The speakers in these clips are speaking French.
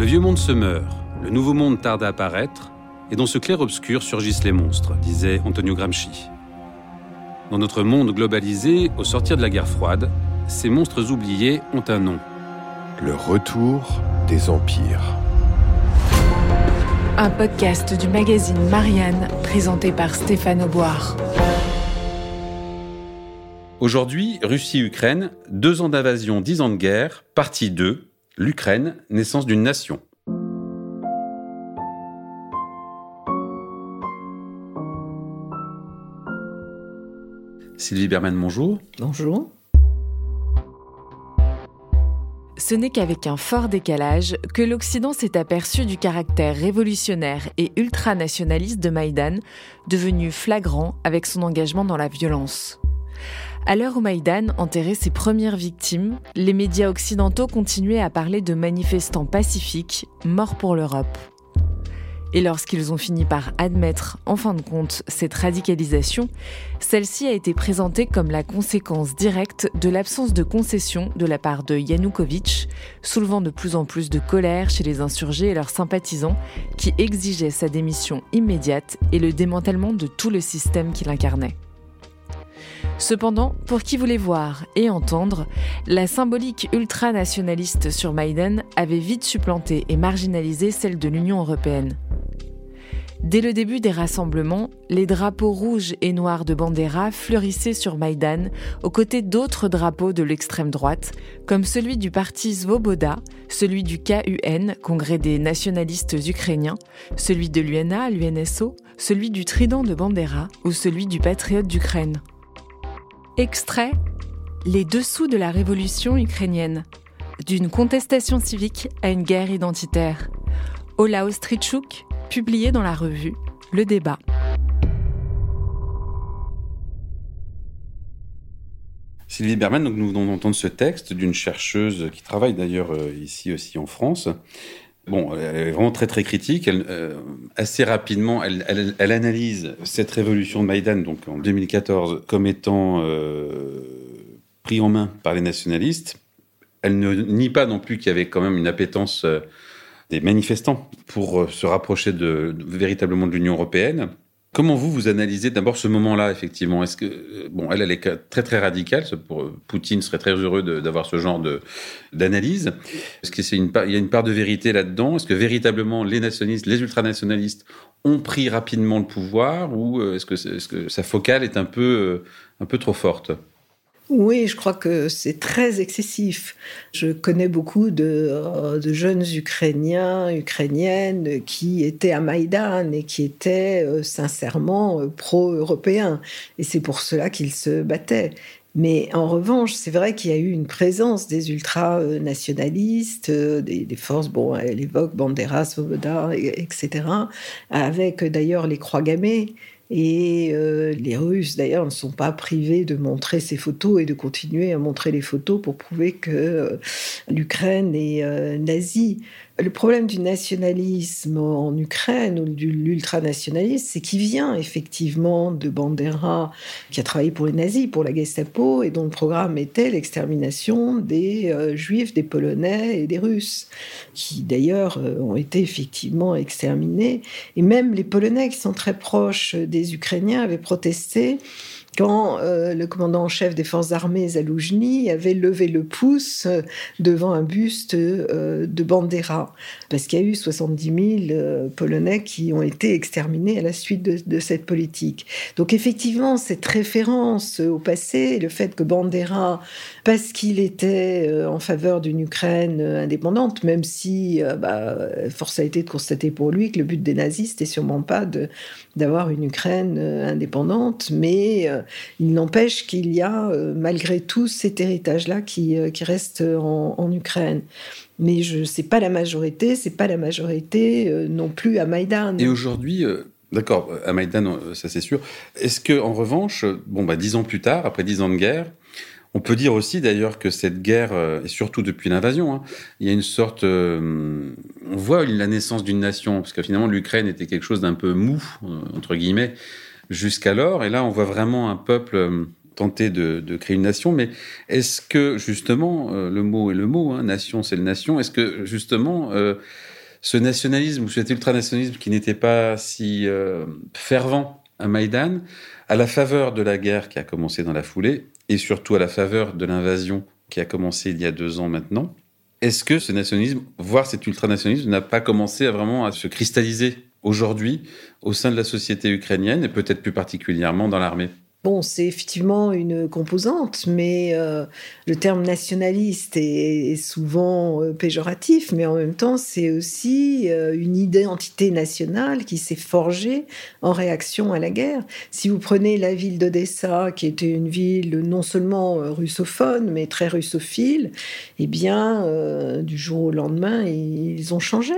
Le vieux monde se meurt, le nouveau monde tarde à apparaître, et dans ce clair-obscur surgissent les monstres, disait Antonio Gramsci. Dans notre monde globalisé, au sortir de la guerre froide, ces monstres oubliés ont un nom. Le retour des empires. Un podcast du magazine Marianne présenté par Stéphane Auboire. Aujourd'hui, Russie-Ukraine, deux ans d'invasion, dix ans de guerre, partie 2, L'Ukraine, naissance d'une nation. Sylvie Berman, bonjour. Bonjour. Ce n'est qu'avec un fort décalage que l'Occident s'est aperçu du caractère révolutionnaire et ultranationaliste de Maïdan, devenu flagrant avec son engagement dans la violence. À l'heure où Maïdan enterrait ses premières victimes, les médias occidentaux continuaient à parler de manifestants pacifiques morts pour l'Europe. Et lorsqu'ils ont fini par admettre, en fin de compte, cette radicalisation, celle-ci a été présentée comme la conséquence directe de l'absence de concession de la part de Yanukovych, soulevant de plus en plus de colère chez les insurgés et leurs sympathisants, qui exigeaient sa démission immédiate et le démantèlement de tout le système qu'il incarnait. Cependant, pour qui voulait voir et entendre, la symbolique ultranationaliste sur Maïdan avait vite supplanté et marginalisé celle de l'Union européenne. Dès le début des rassemblements, les drapeaux rouges et noirs de Bandera fleurissaient sur Maïdan aux côtés d'autres drapeaux de l'extrême droite, comme celui du parti Svoboda, celui du KUN, Congrès des nationalistes ukrainiens, celui de l'UNA, l'UNSO, celui du Trident de Bandera ou celui du Patriote d'Ukraine. Extrait Les dessous de la révolution ukrainienne. D'une contestation civique à une guerre identitaire. Ola Ostrichuk, publié dans la revue Le Débat. Sylvie Berman, nous venons d'entendre ce texte d'une chercheuse qui travaille d'ailleurs euh, ici aussi en France. Bon, elle est vraiment très très critique. Elle, euh, assez rapidement, elle, elle, elle, analyse cette révolution de Maïdan, donc en 2014, comme étant euh, pris en main par les nationalistes. Elle ne nie pas non plus qu'il y avait quand même une appétence euh, des manifestants pour euh, se rapprocher de, de véritablement de l'Union européenne. Comment vous, vous analysez d'abord ce moment-là, effectivement? Est-ce que, euh, bon, elle, elle est très, très radicale. Euh, Poutine serait très heureux d'avoir ce genre d'analyse. Est-ce qu'il y a une part de vérité là-dedans? Est-ce que véritablement les nationalistes, les ultranationalistes ont pris rapidement le pouvoir ou est-ce que, est-ce que sa focale est un peu, un peu trop forte? Oui, je crois que c'est très excessif. Je connais beaucoup de, euh, jeunes Ukrainiens, Ukrainiennes qui étaient à Maïdan et qui étaient euh, sincèrement euh, pro-européens. Et c'est pour cela qu'ils se battaient. Mais en revanche, c'est vrai qu'il y a eu une présence des ultranationalistes, des, des forces, bon, elle évoque Bandera, Svoboda, etc., avec d'ailleurs les croix gammées et euh, les Russes, d'ailleurs, ne sont pas privés de montrer ces photos et de continuer à montrer les photos pour prouver que euh, l'Ukraine est euh, nazie. Le problème du nationalisme en Ukraine ou de l'ultranationalisme, c'est qu'il vient effectivement de Bandera, qui a travaillé pour les nazis, pour la Gestapo, et dont le programme était l'extermination des euh, Juifs, des Polonais et des Russes, qui d'ailleurs euh, ont été effectivement exterminés. Et même les Polonais, qui sont très proches des Ukrainiens, avaient protesté quand euh, le commandant en chef des forces armées, Zaloujny, avait levé le pouce euh, devant un buste euh, de Bandera, parce qu'il y a eu 70 000 Polonais qui ont été exterminés à la suite de, de, cette politique. Donc effectivement, cette référence au passé, le fait que Bandera, parce qu'il était en faveur d'une Ukraine indépendante, même si bah, force a été de constater pour lui que le but des nazis, n'était sûrement pas d'avoir une Ukraine indépendante, mais il n'empêche qu'il y a euh, malgré tout cet héritage-là qui, euh, reste en, Ukraine. Mais je sais pas la majorité, c'est pas la majorité euh, non plus à Maïdan. Et aujourd'hui, d'accord, à Maïdan, ça c'est sûr. Est-ce que en revanche, bon bah dix ans plus tard, après dix ans de guerre, on peut dire aussi d'ailleurs que cette guerre, et surtout depuis l'invasion, hein, il y a une sorte, on voit la naissance d'une nation, parce que finalement l'Ukraine était quelque chose d'un peu mou entre guillemets jusqu'alors. Et là, on voit vraiment un peuple euh, tenter de, créer une nation. Mais est-ce que justement, euh, le mot est le mot, hein, nation, c'est le nation. Est-ce que justement, euh, ce nationalisme ou cet ultranationalisme qui n'était pas si fervent à Maïdan, à la faveur de la guerre qui a commencé dans la foulée, et surtout à la faveur de l'invasion qui a commencé il y a deux ans maintenant, est-ce que ce nationalisme, voire cet ultranationalisme, n'a pas commencé à vraiment à se cristalliser aujourd'hui au sein de la société ukrainienne et peut-être plus particulièrement dans l'armée? Bon, c'est effectivement une composante, mais euh, le terme nationaliste est, souvent euh, péjoratif, mais en même temps, c'est aussi euh, une identité nationale qui s'est forgée en réaction à la guerre. Si vous prenez la ville d'Odessa, qui était une ville non seulement russophone, mais très russophile, eh bien, du jour au lendemain, ils ont changé,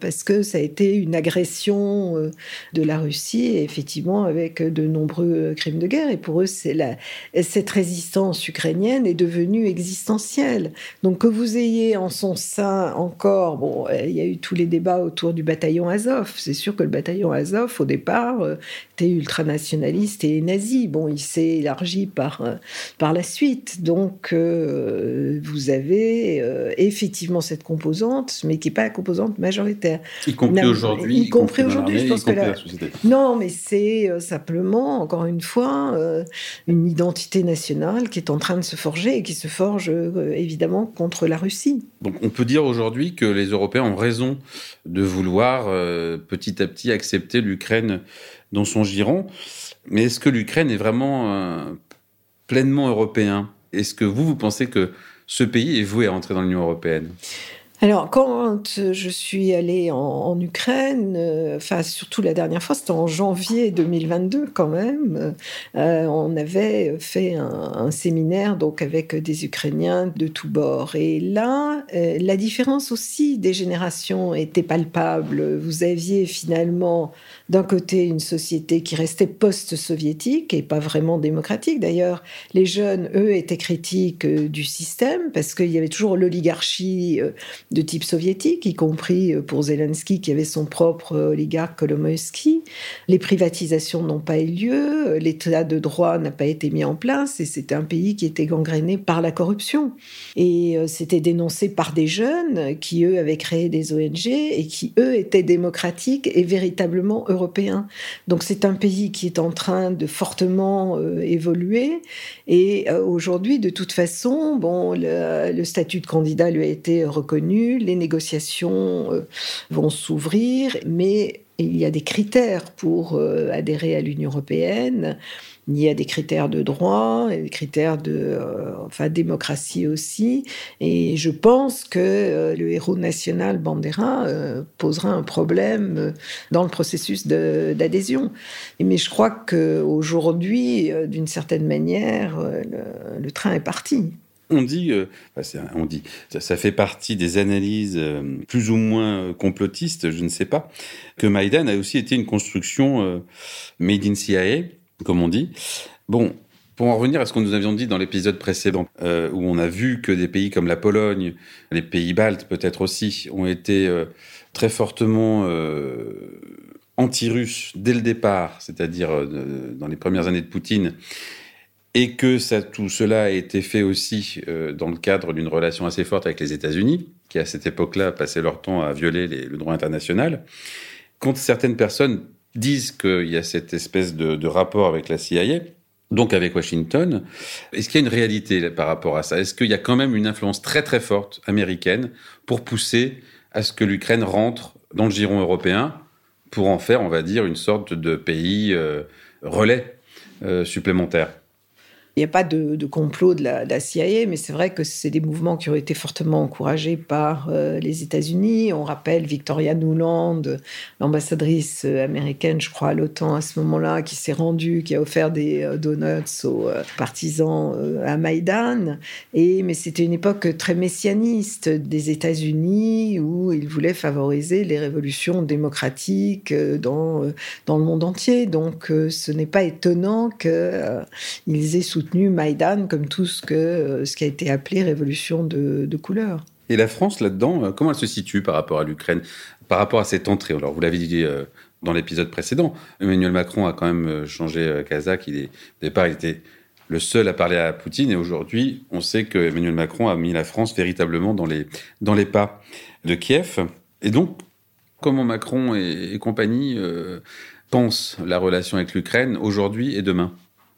parce que ça a été une agression de la Russie, effectivement, avec de nombreux crimes de et pour eux, c'est la, cette résistance ukrainienne est devenue existentielle. Donc que vous ayez en son sein encore, bon, il y a eu tous les débats autour du bataillon Azov. C'est sûr que le bataillon Azov, au départ, euh, était ultranationaliste et nazi. Bon, il s'est élargi par, euh, par la suite. Donc euh, vous avez effectivement cette composante, mais qui n'est pas la composante majoritaire. Y compris aujourd'hui. Y, compris aujourd'hui, je pense que la... Non, mais c'est simplement, encore une fois, euh, une identité nationale qui est en train de se forger et qui se forge euh, évidemment contre la Russie. Donc on peut dire aujourd'hui que les Européens ont raison de vouloir euh, petit à petit accepter l'Ukraine dans son giron. Mais est-ce que l'Ukraine est vraiment pleinement européen? Est-ce que vous, vous pensez que ce pays est voué à entrer dans l'Union européenne? Alors, quand je suis allée en, Ukraine, euh, enfin, surtout la dernière fois, c'était en janvier 2022 quand même, euh, on avait fait un, séminaire donc avec des Ukrainiens de tous bords. Et là, euh, la différence aussi des générations était palpable. Vous aviez finalement d'un côté une société qui restait post-soviétique et pas vraiment démocratique. D'ailleurs, les jeunes, eux, étaient critiques du système parce qu'il y avait toujours l'oligarchie de type soviétique, y compris euh, pour Zelensky qui avait son propre euh, oligarque Kolomoïski. Les privatisations n'ont pas eu lieu, euh, l'état de droit n'a pas été mis en place et c'était un pays qui était gangréné par la corruption. Et c'était dénoncé par des jeunes qui, eux, avaient créé des ONG et qui, eux, étaient démocratiques et véritablement européens. Donc c'est un pays qui est en train de fortement évoluer et aujourd'hui, de toute façon, bon, le statut de candidat lui a été reconnu les négociations euh, vont s'ouvrir, mais il y a des critères pour euh, adhérer à l'Union européenne. Il y a des critères de droit, des critères de euh, enfin, démocratie aussi. Et je pense que le héros national Bandera posera un problème dans le processus d'adhésion. Mais je crois qu'aujourd'hui, d'une certaine manière, le train est parti on dit, euh, on dit, ça, fait partie des analyses euh, plus ou moins euh, complotistes, je ne sais pas, que Maïdan a aussi été une construction made in CIA, comme on dit. Bon, pour en revenir à ce que nous avions dit dans l'épisode précédent, où on a vu que des pays comme la Pologne, les pays baltes peut-être aussi, ont été très fortement anti-russes dès le départ, c'est-à-dire dans les premières années de Poutine, et que tout cela a été fait aussi euh, dans le cadre d'une relation assez forte avec les États-Unis, qui à cette époque-là passaient leur temps à violer le droit international. Quand certaines personnes disent qu'il y a cette espèce de, rapport avec la CIA, donc avec Washington. Est-ce qu'il y a une réalité par rapport à ça? Est-ce qu'il y a quand même une influence très très forte américaine pour pousser à ce que l'Ukraine rentre dans le giron européen pour en faire, on va dire, une sorte de pays euh, relais euh, supplémentaire? Il n'y a pas de, complot de la, CIA, mais c'est vrai que c'est des mouvements qui ont été fortement encouragés par euh, les États-Unis. On rappelle Victoria Nuland, l'ambassadrice américaine, je crois, à l'OTAN à ce moment-là, qui s'est rendue, qui a offert des euh, donuts aux euh, partisans à Maïdan. Mais c'était une époque très messianiste des États-Unis où ils voulaient favoriser les révolutions démocratiques dans, dans le monde entier. Donc ce n'est pas étonnant qu'ils aient soutenu soutenu Maïdan comme tout ce, que, euh, ce qui a été appelé révolution de, couleur. Et la France, là-dedans, euh, comment elle se situe par rapport à l'Ukraine, par rapport à cette entrée? Alors, vous l'avez dit euh, dans l'épisode précédent, Emmanuel Macron a quand même changé Kazakh. Il est, au départ, il était le seul à parler à Poutine. Et aujourd'hui, on sait que Emmanuel Macron a mis la France véritablement dans les, dans les pas de Kiev. Et donc, comment Macron et, compagnie pensent la relation avec l'Ukraine aujourd'hui et demain?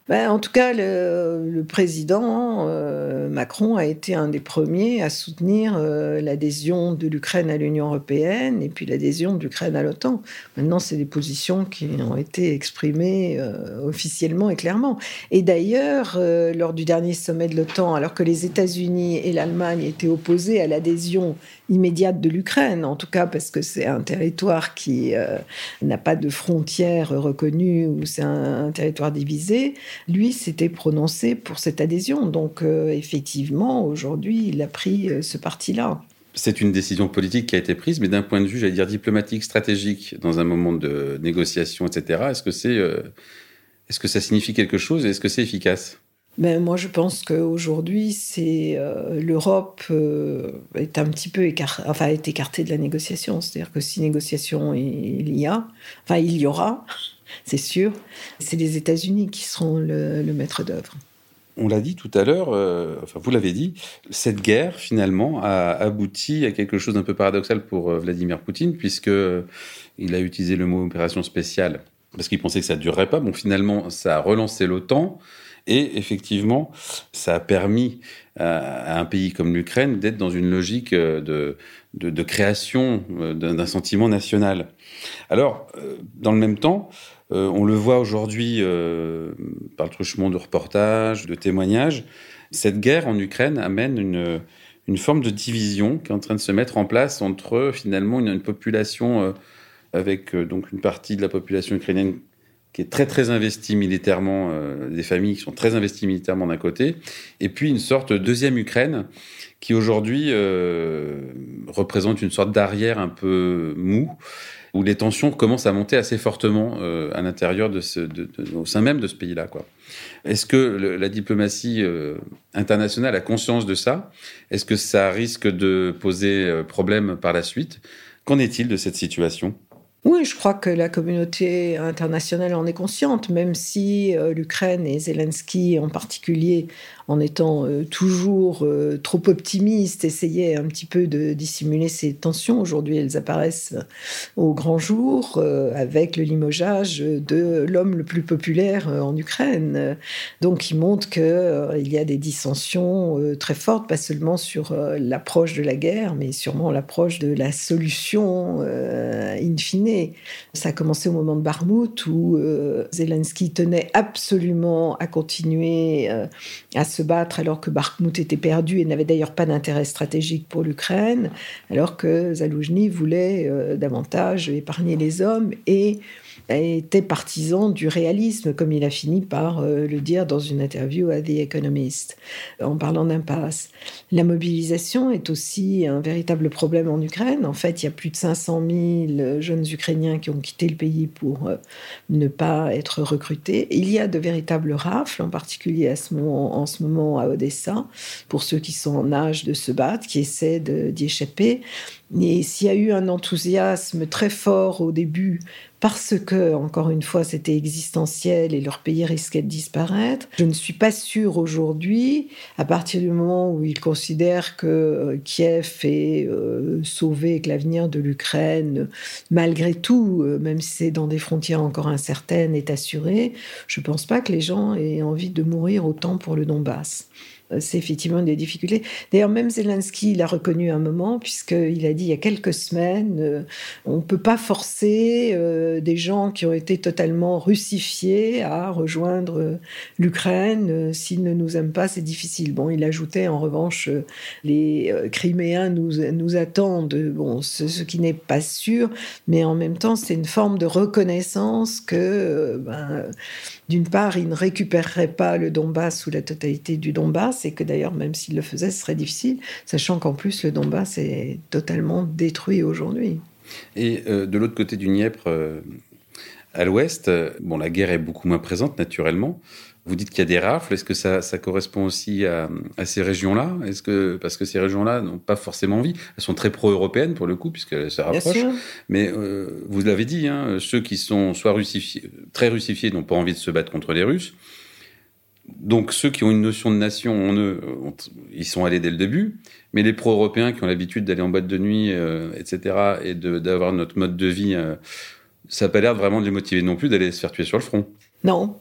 Ben, en tout cas, le, président euh, Macron a été un des premiers à soutenir euh, l'adhésion de l'Ukraine à l'Union européenne et puis l'adhésion de l'Ukraine à l'OTAN. Maintenant, c'est des positions qui ont été exprimées euh, officiellement et clairement. Et d'ailleurs, lors du dernier sommet de l'OTAN, alors que les États-Unis et l'Allemagne étaient opposés à l'adhésion immédiate de l'Ukraine, en tout cas parce que c'est un territoire qui n'a pas de frontières reconnues ou c'est un territoire divisé, lui s'était prononcé pour cette adhésion. Donc euh, effectivement, aujourd'hui, il a pris euh, ce parti-là. C'est une décision politique qui a été prise, mais d'un point de vue, j'allais dire diplomatique, stratégique, dans un moment de négociation, etc. Est-ce que c'est, euh, est-ce que ça signifie quelque chose et est-ce que c'est efficace? Ben, moi, je pense qu'aujourd'hui, c'est l'Europe est un petit peu écart, enfin, est écartée de la négociation. C'est-à-dire que si négociation il y a, enfin, il y aura, c'est sûr. C'est les États-Unis qui seront le, maître d'œuvre. On l'a dit tout à l'heure, euh, enfin vous l'avez dit, cette guerre finalement a abouti à quelque chose d'un peu paradoxal pour euh, Vladimir Poutine, puisque euh, il a utilisé le mot opération spéciale parce qu'il pensait que ça ne durerait pas. Bon, finalement, ça a relancé l'OTAN. Et effectivement, ça a permis à, un pays comme l'Ukraine d'être dans une logique de, de création d'un sentiment national. Alors, dans le même temps, euh, on le voit aujourd'hui euh, par le truchement de reportages, de témoignages. Cette guerre en Ukraine amène une, forme de division qui est en train de se mettre en place entre finalement une, population euh, avec donc une partie de la population ukrainienne qui est très très investie militairement, des familles qui sont très investies militairement d'un côté, et puis une sorte de deuxième Ukraine qui aujourd'hui représente une sorte d'arrière un peu mou où les tensions commencent à monter assez fortement euh, à l'intérieur de ce, au sein même de ce pays-là. Quoi. Est-ce que la diplomatie euh, internationale a conscience de ça? Est-ce que ça risque de poser euh, problème par la suite? Qu'en est-il de cette situation? Oui, je crois que la communauté internationale en est consciente, même si l'Ukraine et Zelensky en particulier en étant euh, toujours euh, trop optimiste, essayait un petit peu de dissimuler ces tensions. Aujourd'hui, elles apparaissent au grand jour euh, avec le limogeage de l'homme le plus populaire en Ukraine. Donc, il montre qu'il y a des dissensions très fortes, pas seulement sur l'approche de la guerre, mais sûrement l'approche de la solution in fine. Ça a commencé au moment de Barmout où Zelensky tenait absolument à continuer à se battre alors que Bakhmut était perdu et n'avait d'ailleurs pas d'intérêt stratégique pour l'Ukraine, alors que Zaloujny voulait euh, davantage épargner les hommes et était partisan du réalisme, comme il a fini par euh, le dire dans une interview à The Economist, en parlant d'impasse. La mobilisation est aussi un véritable problème en Ukraine. En fait, il y a plus de 500 000 jeunes Ukrainiens qui ont quitté le pays pour euh, ne pas être recrutés. Il y a de véritables rafles, en particulier à en ce moment à Odessa, pour ceux qui sont en âge de se battre, qui essaient d'y échapper. Et s'il y a eu un enthousiasme très fort au début parce que, encore une fois, c'était existentiel et leur pays risquait de disparaître. Je ne suis pas sûre aujourd'hui, à partir du moment où ils considèrent que euh, Kiev est euh, sauvé et que l'avenir de l'Ukraine, malgré tout, euh, même si c'est dans des frontières encore incertaines, est assuré, je ne pense pas que les gens aient envie de mourir autant pour le Donbass. Euh, c'est effectivement des difficultés. D'ailleurs, même Zelensky l'a reconnu un moment, puisqu'il a dit il y a quelques semaines, euh, on ne peut pas forcer euh, des gens qui ont été totalement russifiés à rejoindre l'Ukraine. S'ils ne nous aiment pas, c'est difficile. Bon, il ajoutait en revanche, les Criméens nous, attendent, bon, ce, ce qui n'est pas sûr, mais en même temps, c'est une forme de reconnaissance que, ben, d'une part, ils ne récupéreraient pas le Donbass ou la totalité du Donbass, et que d'ailleurs, même s'il le faisait, ce serait difficile, sachant qu'en plus, le Donbass est totalement détruit aujourd'hui. Et euh, de l'autre côté du Dniepr, euh, à l'ouest, euh, bon, la guerre est beaucoup moins présente, naturellement. Vous dites qu'il y a des rafles. Est-ce que ça, ça, correspond aussi à, à ces régions-là? Est-ce que parce que ces régions-là n'ont pas forcément envie Elles sont très pro-européennes pour le coup, puisqu'elles se rapprochent. Mais vous l'avez dit, hein, ceux qui sont soit russifiés, très russifiés, n'ont pas envie de se battre contre les Russes donc ceux qui ont une notion de nation en eux, ils sont allés dès le début, mais les pro-européens qui ont l'habitude d'aller en boîte de nuit, euh, etc., et d'avoir notre mode de vie, euh, ça n'a pas l'air vraiment de les motiver non plus d'aller se faire tuer sur le front. Non,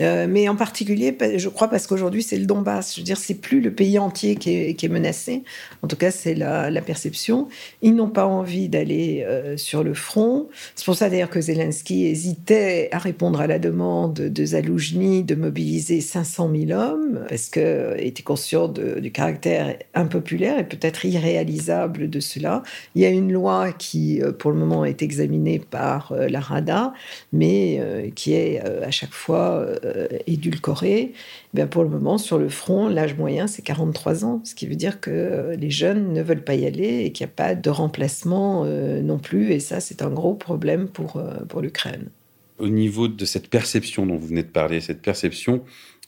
euh, mais en particulier, je crois, parce qu'aujourd'hui, c'est le Donbass. Je veux dire, c'est plus le pays entier qui est, menacé. En tout cas, c'est la, perception. Ils n'ont pas envie d'aller euh, sur le front. C'est pour ça, d'ailleurs, que Zelensky hésitait à répondre à la demande de Zaloujny de mobiliser 500 000 hommes, parce qu'il euh, était conscient du caractère impopulaire et peut-être irréalisable de cela. Il y a une loi qui, pour le moment, est examinée par la Rada, mais qui est à chaque fois euh, édulcoré, eh pour le moment, sur le front, l'âge moyen, c'est 43 ans, ce qui veut dire que euh, les jeunes ne veulent pas y aller et qu'il n'y a pas de remplacement euh, non plus. Et ça, c'est un gros problème pour, pour l'Ukraine. Au niveau de cette perception dont vous venez de parler, cette perception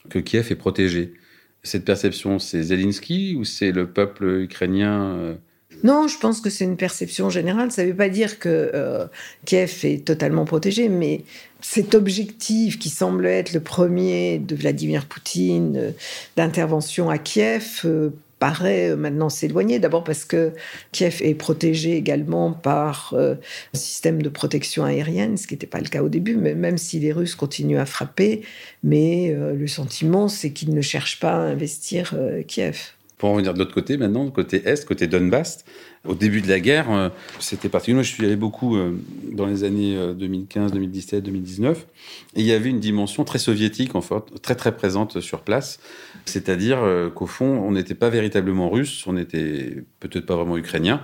que Kiev est protégé, cette perception, c'est Zelensky ou c'est le peuple ukrainien non, je pense que c'est une perception générale. Ça ne veut pas dire que Kiev est totalement protégé, mais cet objectif qui semble être le premier de Vladimir Poutine euh, d'intervention à Kiev euh, paraît euh, maintenant s'éloigner. D'abord parce que Kiev est protégé également par un système de protection aérienne, ce qui n'était pas le cas au début, mais même si les Russes continuent à frapper, mais le sentiment c'est qu'ils ne cherchent pas à investir Kiev. Pour en venir de l'autre côté maintenant, côté Est, côté Donbass, au début de la guerre, euh, c'était particulier. je suis allé beaucoup euh, dans les années 2015, 2017, 2019, et il y avait une dimension très soviétique, en fait, très très présente sur place. C'est-à-dire euh, qu'au fond, on n'était pas véritablement russe, on n'était peut-être pas vraiment ukrainien,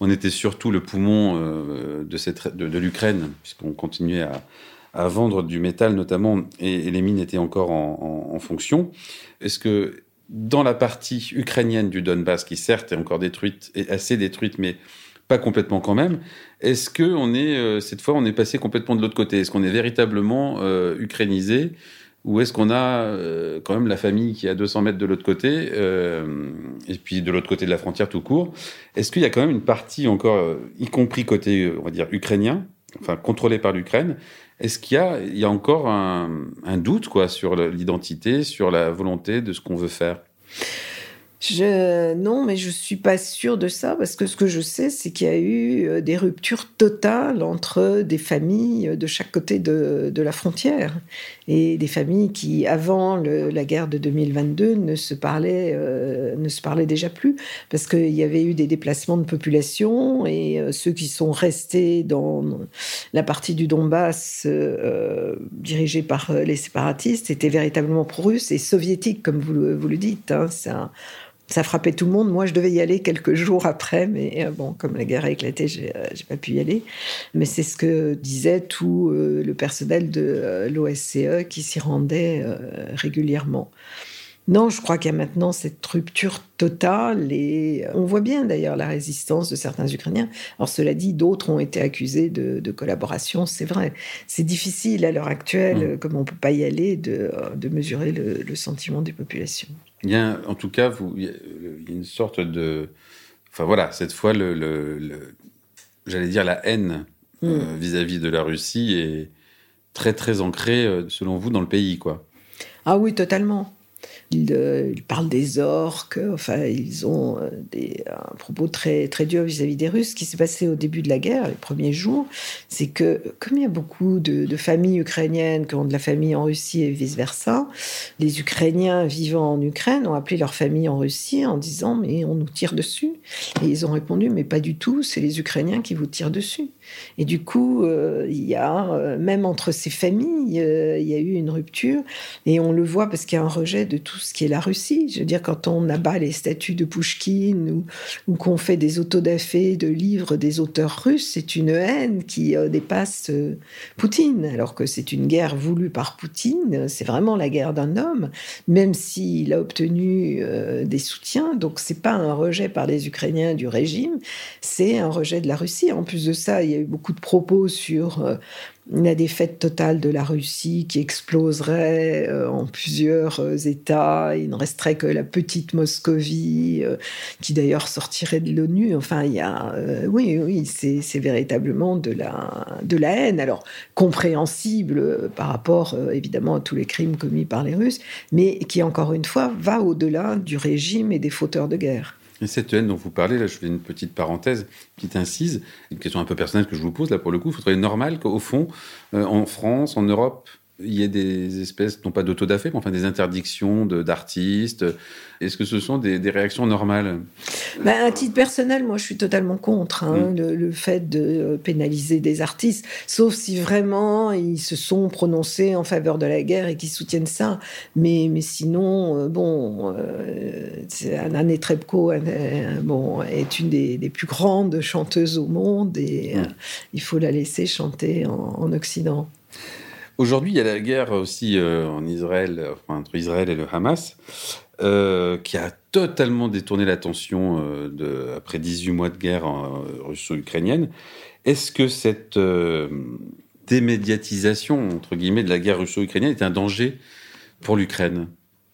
on était surtout le poumon de, l'Ukraine, puisqu'on continuait à, à, vendre du métal notamment, et, les mines étaient encore en, en fonction. Est-ce que dans la partie ukrainienne du Donbass, qui certes est encore détruite, est assez détruite, mais pas complètement quand même. Est-ce que on est euh, cette fois on est passé complètement de l'autre côté? Est-ce qu'on est véritablement euh, ukrainisé? Ou est-ce qu'on a euh, quand même la famille qui est à 200 mètres de l'autre côté et puis de l'autre côté de la frontière tout court? Est-ce qu'il y a quand même une partie encore, y compris côté on va dire ukrainien, enfin contrôlée par l'Ukraine est-ce qu'il y a, il y a encore un, un doute quoi sur l'identité, sur la volonté de ce qu'on veut faire? Non, mais je suis pas sûre de ça parce que ce que je sais, c'est qu'il y a eu euh, des ruptures totales entre des familles de chaque côté de, la frontière et des familles qui, avant la guerre de 2022, ne se parlaient, euh, ne se parlaient déjà plus parce qu'il y avait eu des déplacements de population et euh, ceux qui sont restés dans la partie du Donbass dirigée par les séparatistes étaient véritablement pro-russes et soviétiques, comme vous vous le dites. Hein. Ça frappait tout le monde. Moi, je devais y aller quelques jours après, mais euh, bon, comme la guerre a éclaté, j'ai euh, pas pu y aller. Mais c'est ce que disait tout euh, le personnel de l'OSCE qui s'y rendait régulièrement. Non, je crois qu'il y a maintenant cette rupture totale et on voit bien d'ailleurs la résistance de certains Ukrainiens. Alors cela dit, d'autres ont été accusés de, collaboration, c'est vrai. C'est difficile à l'heure actuelle, mmh. comme on peut pas y aller, de, mesurer le sentiment des populations. Il y a, en tout cas, vous, il y a une sorte de. Enfin voilà, cette fois, le, le, j'allais dire la haine mm. vis-à-vis de la Russie est très très ancré, selon vous, dans le pays, quoi. Ah oui, totalement. Euh, ils, parlent des orques, enfin, ils ont euh, des, un propos très, très dur vis-à-vis des Russes. Ce qui s'est passé au début de la guerre, les premiers jours, c'est que, comme il y a beaucoup de, familles ukrainiennes qui ont de la famille en Russie et vice-versa, les Ukrainiens vivant en Ukraine ont appelé leur famille en Russie en disant Mais on nous tire dessus. Et ils ont répondu Mais pas du tout, c'est les Ukrainiens qui vous tirent dessus. Et du coup, euh, il y a, même entre ces familles, il y a eu une rupture. Et on le voit parce qu'il y a un rejet de tout ce qui est la Russie. Je veux dire, quand on abat les statues de Pouchkine ou, qu'on fait des autodafés de livres des auteurs russes, c'est une haine qui euh, dépasse euh, Poutine, alors que c'est une guerre voulue par Poutine. C'est vraiment la guerre d'un homme, même s'il a obtenu euh, des soutiens. Donc, c'est pas un rejet par les Ukrainiens du régime, c'est un rejet de la Russie. En plus de ça, il y a eu beaucoup de propos sur la défaite totale de la Russie qui exploserait euh, en plusieurs euh, États. Il ne resterait que la petite Moscovie, euh, qui d'ailleurs sortirait de l'ONU. Enfin, il y a, oui, oui, c'est véritablement de la, de la haine. Alors, compréhensible par rapport, évidemment, à tous les crimes commis par les Russes, mais qui, encore une fois, va au-delà du régime et des fauteurs de guerre. Et cette haine dont vous parlez, là, je fais une petite parenthèse, petite incise, une question un peu personnelle que je vous pose, là, pour le coup, il faudrait normal qu'au fond, euh, en France, en Europe, il y ait des espèces, non pas d'autodafé, mais enfin des interdictions d'artistes. Est-ce que ce sont des, réactions normales? Ben, À titre personnel, moi, je suis totalement contre hein, mm. le, fait de euh, pénaliser des artistes, sauf si vraiment ils se sont prononcés en faveur de la guerre et qu'ils soutiennent ça. Mais, mais sinon, euh, bon, euh, Anna Netrebko bon, est une des, plus grandes chanteuses au monde et mm. il faut la laisser chanter en Occident. Aujourd'hui, il y a la guerre aussi euh, en Israël, entre Israël et le Hamas, euh, qui a totalement détourné l'attention euh, de, après 18 mois de guerre russo-ukrainienne. Est-ce que cette démédiatisation, entre guillemets, de la guerre russo-ukrainienne est un danger pour l'Ukraine?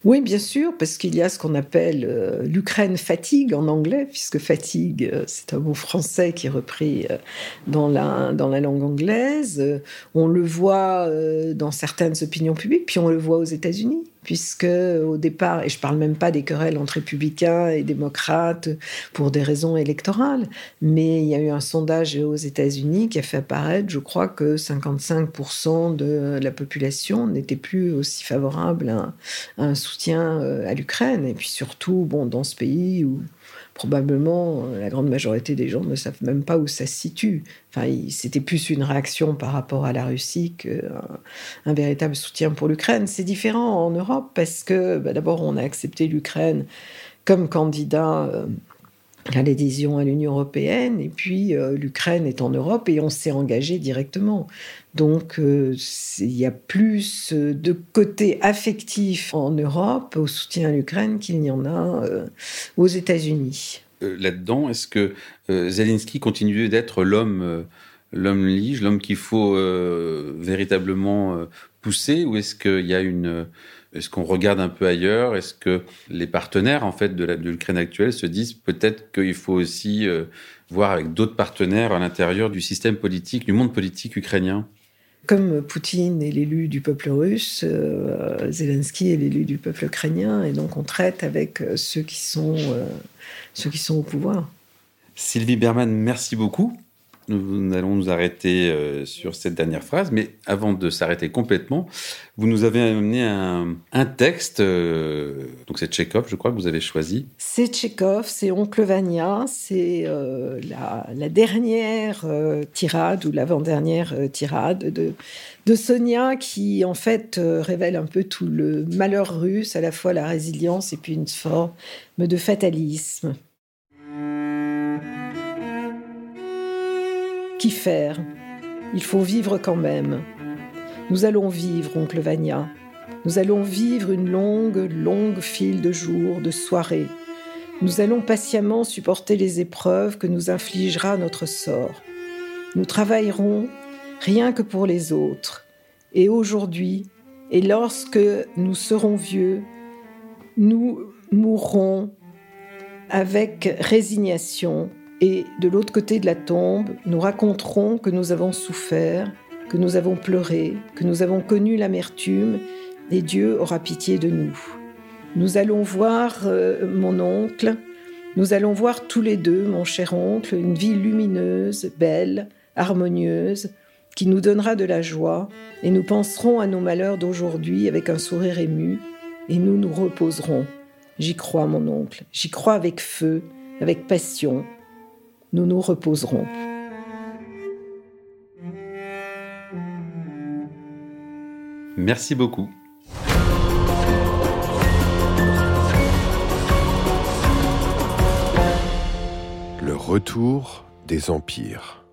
Oui, bien sûr, parce qu'il y a ce qu'on appelle euh, l'Ukraine fatigue en anglais, puisque fatigue, euh, c'est un mot français qui est repris euh, dans, la, dans la langue anglaise. on le voit dans certaines opinions publiques, puis on le voit aux États-Unis puisque au départ, et je parle même pas des querelles entre républicains et démocrates pour des raisons électorales, mais il y a eu un sondage aux États-Unis qui a fait apparaître, je crois que 55% de la population n'était plus aussi favorable à un, soutien euh, à l'Ukraine, et puis surtout, bon, dans ce pays où probablement euh, la grande majorité des gens ne savent même pas où ça se situe. Enfin, c'était plus une réaction par rapport à la Russie qu'un véritable soutien pour l'Ukraine. C'est différent en Europe parce que bah, d'abord on a accepté l'Ukraine comme candidat. Euh, à l'adhésion à l'Union européenne, et puis euh, l'Ukraine est en Europe et on s'est engagé directement. Donc il y a plus de côté affectif en Europe au soutien à l'Ukraine qu'il n'y en a aux États-Unis. Euh, là-dedans, est-ce que euh, Zelensky continue d'être l'homme, euh, l'homme lige, l'homme qu'il faut véritablement pousser, ou est-ce qu'il y a une est-ce qu'on regarde un peu ailleurs? Est-ce que les partenaires en fait de, l'Ukraine actuelle se disent peut-être qu'il faut aussi voir avec d'autres partenaires à l'intérieur du système politique, du monde politique ukrainien? Comme Poutine est l'élu du peuple russe, euh, Zelensky est l'élu du peuple ukrainien, et donc on traite avec euh, ceux qui sont, euh, ceux qui sont au pouvoir. Sylvie Berman, merci beaucoup. Nous allons nous arrêter euh, sur cette dernière phrase, mais avant de s'arrêter complètement, vous nous avez amené un, texte, euh, donc c'est Tchekhov, je crois, que vous avez choisi. C'est Tchekhov, c'est Oncle Vania, c'est euh, la, dernière tirade ou l'avant-dernière tirade de, de Sonia qui, en fait, révèle un peu tout le malheur russe, à la fois la résilience et puis une forme de fatalisme. Faire Il faut vivre quand même. Nous allons vivre, oncle Vania. Nous allons vivre une longue, longue file de jours, de soirées. Nous allons patiemment supporter les épreuves que nous infligera notre sort. Nous travaillerons rien que pour les autres. Et aujourd'hui, et lorsque nous serons vieux, nous mourrons avec résignation Et de l'autre côté de la tombe, nous raconterons que nous avons souffert, que nous avons pleuré, que nous avons connu l'amertume, et Dieu aura pitié de nous. Nous allons voir euh, mon oncle, nous allons voir tous les deux, mon cher oncle, une vie lumineuse, belle, harmonieuse, qui nous donnera de la joie, et nous penserons à nos malheurs d'aujourd'hui avec un sourire ému, et nous nous reposerons. J'y crois, mon oncle, j'y crois avec feu, avec passion. Nous nous reposerons. Merci beaucoup. Le retour des empires.